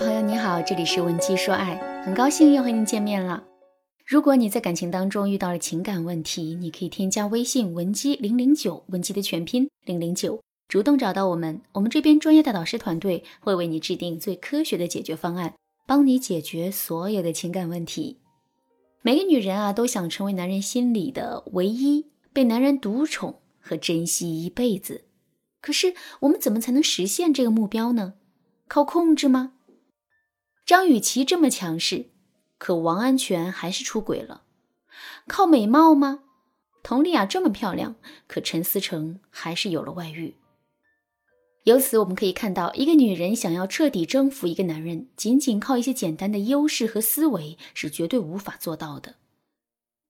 朋友你好，这里是文姬说爱，很高兴又和您见面了。如果你在感情当中遇到了情感问题，你可以添加微信文姬零零九，文姬的全拼零零九，主动找到我们，我们这边专业的导师团队会为你制定最科学的解决方案，帮你解决所有的情感问题。每个女人啊，都想成为男人心里的唯一，被男人独宠和珍惜一辈子。可是我们怎么才能实现这个目标呢？靠控制吗？张雨绮这么强势。可王安全还是出轨了，靠美貌吗？佟丽娅这么漂亮，可陈思成还是有了外遇。由此我们可以看到，一个女人想要彻底征服一个男人，仅仅靠一些简单的优势和思维是绝对无法做到的。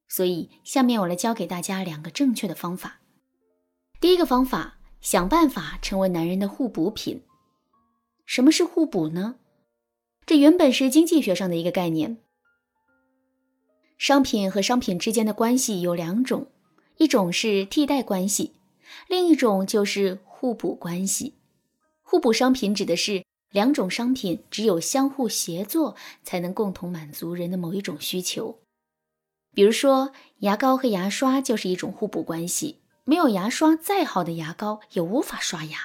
所以，下面我来教给大家两个正确的方法。第一个方法，想办法成为男人的互补品。什么是互补呢？这原本是经济学上的一个概念。商品和商品之间的关系有两种，一种是替代关系，另一种就是互补关系。互补商品指的是两种商品只有相互协作，才能共同满足人的某一种需求。比如说，牙膏和牙刷就是一种互补关系，没有牙刷，再好的牙膏也无法刷牙；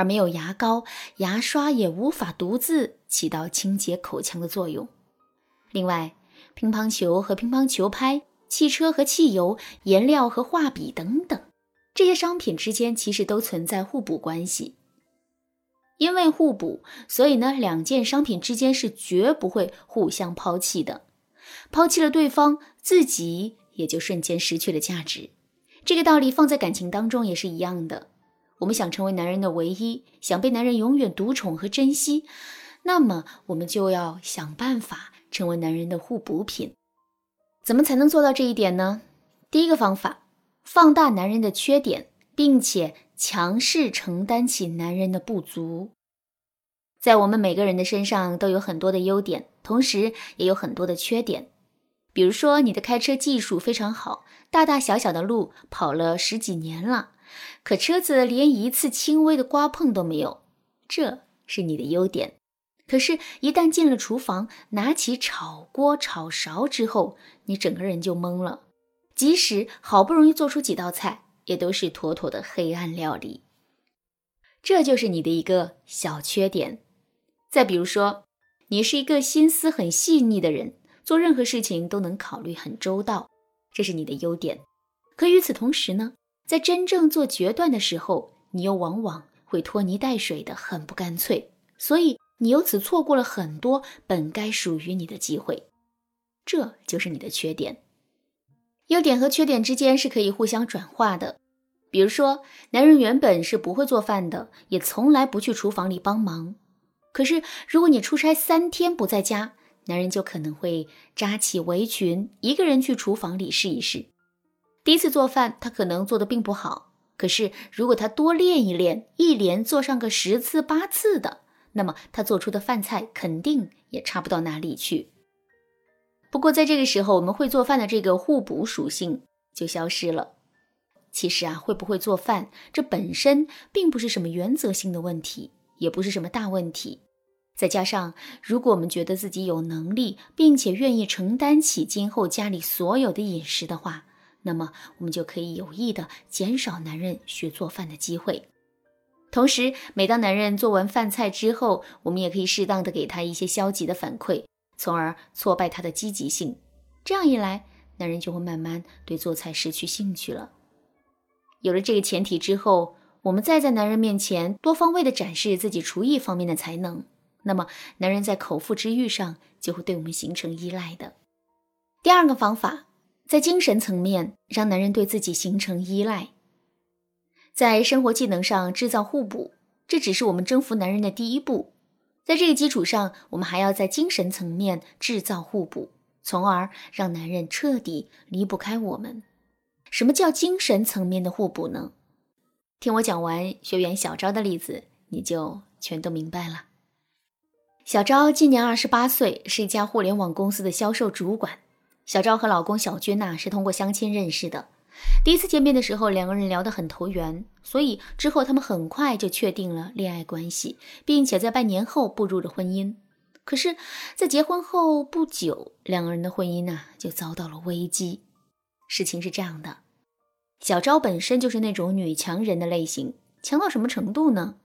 而没有牙膏，牙刷也无法独自起到清洁口腔的作用。另外，乒乓球和乒乓球拍，汽车和汽油，颜料和画笔等等，这些商品之间其实都存在互补关系。因为互补，所以呢，两件商品之间是绝不会互相抛弃的。抛弃了对方，自己也就瞬间失去了价值。这个道理放在感情当中也是一样的。我们想成为男人的唯一，想被男人永远独宠和珍惜，那么我们就要想办法。成为男人的互补品，怎么才能做到这一点呢？第一个方法，放大男人的缺点，并且强势承担起男人的不足。在我们每个人的身上都有很多的优点，同时也有很多的缺点。比如说，你的开车技术非常好，大大小小的路跑了十几年了，可车子连一次轻微的刮碰都没有，这是你的优点。可是，一旦进了厨房，拿起炒锅、炒勺之后，你整个人就懵了。即使好不容易做出几道菜，也都是妥妥的黑暗料理。这就是你的一个小缺点。再比如说，你是一个心思很细腻的人，做任何事情都能考虑很周到，这是你的优点。可与此同时呢，在真正做决断的时候，你又往往会拖泥带水的，很不干脆。所以。你由此错过了很多本该属于你的机会，这就是你的缺点。优点和缺点之间是可以互相转化的。比如说，男人原本是不会做饭的，也从来不去厨房里帮忙。可是，如果你出差三天不在家，男人就可能会扎起围裙，一个人去厨房里试一试。第一次做饭，他可能做的并不好。可是，如果他多练一练，一连做上个十次八次的。那么他做出的饭菜肯定也差不到哪里去。不过在这个时候，我们会做饭的这个互补属性就消失了。其实啊，会不会做饭，这本身并不是什么原则性的问题，也不是什么大问题。再加上，如果我们觉得自己有能力，并且愿意承担起今后家里所有的饮食的话，那么我们就可以有意的减少男人学做饭的机会。同时，每当男人做完饭菜之后，我们也可以适当的给他一些消极的反馈，从而挫败他的积极性。这样一来，男人就会慢慢对做菜失去兴趣了。有了这个前提之后，我们再在男人面前多方位的展示自己厨艺方面的才能，那么男人在口腹之欲上就会对我们形成依赖的。第二个方法，在精神层面让男人对自己形成依赖。在生活技能上制造互补，这只是我们征服男人的第一步。在这个基础上，我们还要在精神层面制造互补，从而让男人彻底离不开我们。什么叫精神层面的互补呢？听我讲完学员小昭的例子，你就全都明白了。小昭今年二十八岁，是一家互联网公司的销售主管。小昭和老公小军呐是通过相亲认识的。第一次见面的时候，两个人聊得很投缘，所以之后他们很快就确定了恋爱关系，并且在半年后步入了婚姻。可是，在结婚后不久，两个人的婚姻呢就遭到了危机。事情是这样的，小昭本身就是那种女强人的类型，强到什么程度呢？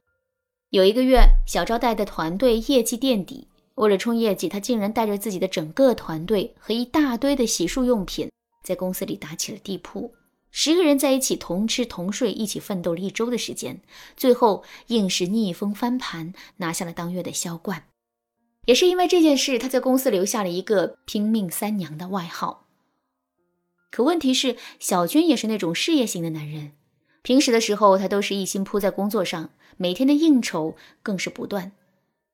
有一个月，小昭带的团队业绩垫底，为了冲业绩，他竟然带着自己的整个团队和一大堆的洗漱用品，在公司里打起了地铺。十个人在一起同吃同睡，一起奋斗了一周的时间，最后硬是逆风翻盘，拿下了当月的销冠。也是因为这件事，他在公司留下了一个“拼命三娘”的外号。可问题是，小军也是那种事业型的男人，平时的时候他都是一心扑在工作上，每天的应酬更是不断。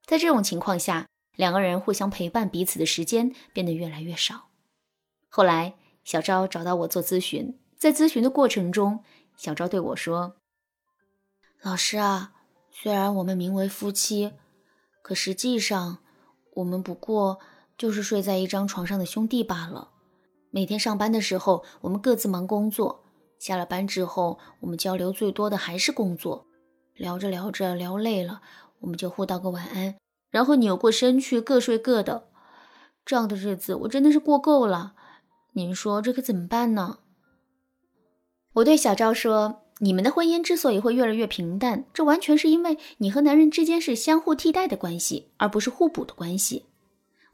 在这种情况下，两个人互相陪伴彼此的时间变得越来越少。后来，小昭找到我做咨询。在咨询的过程中，小昭对我说：“老师啊，虽然我们名为夫妻，可实际上我们不过就是睡在一张床上的兄弟罢了。每天上班的时候，我们各自忙工作；下了班之后，我们交流最多的还是工作。聊着聊着聊累了，我们就互道个晚安，然后扭过身去各睡各的。这样的日子我真的是过够了。您说这可怎么办呢？”我对小赵说：“你们的婚姻之所以会越来越平淡，这完全是因为你和男人之间是相互替代的关系，而不是互补的关系。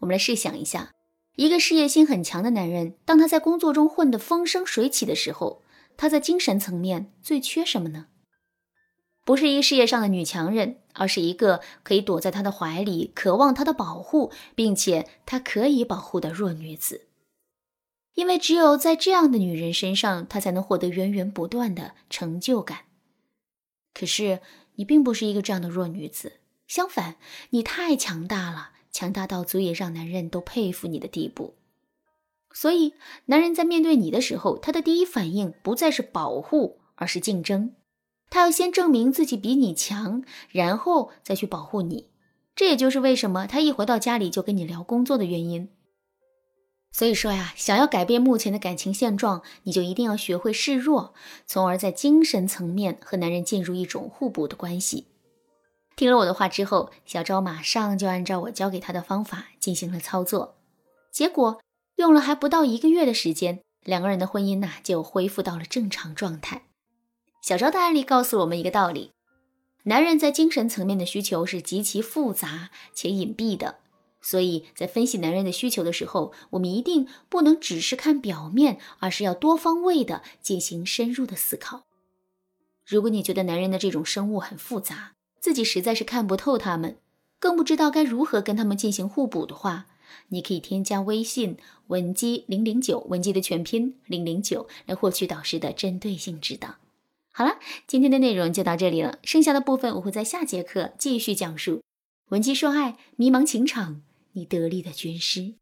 我们来试想一下，一个事业心很强的男人，当他在工作中混得风生水起的时候，他在精神层面最缺什么呢？不是一个事业上的女强人，而是一个可以躲在他的怀里，渴望他的保护，并且他可以保护的弱女子。”因为只有在这样的女人身上，他才能获得源源不断的成就感。可是你并不是一个这样的弱女子，相反，你太强大了，强大到足以让男人都佩服你的地步。所以，男人在面对你的时候，他的第一反应不再是保护，而是竞争。他要先证明自己比你强，然后再去保护你。这也就是为什么他一回到家里就跟你聊工作的原因。所以说呀，想要改变目前的感情现状，你就一定要学会示弱，从而在精神层面和男人进入一种互补的关系。听了我的话之后，小昭马上就按照我教给他的方法进行了操作，结果用了还不到一个月的时间，两个人的婚姻呐就恢复到了正常状态。小昭的案例告诉我们一个道理：男人在精神层面的需求是极其复杂且隐蔽的。所以在分析男人的需求的时候，我们一定不能只是看表面，而是要多方位的进行深入的思考。如果你觉得男人的这种生物很复杂，自己实在是看不透他们，更不知道该如何跟他们进行互补的话，你可以添加微信文姬零零九，文姬的全拼零零九，来获取导师的针对性指导。好了，今天的内容就到这里了，剩下的部分我会在下节课继续讲述。文姬说爱，迷茫情场。你得力的军师。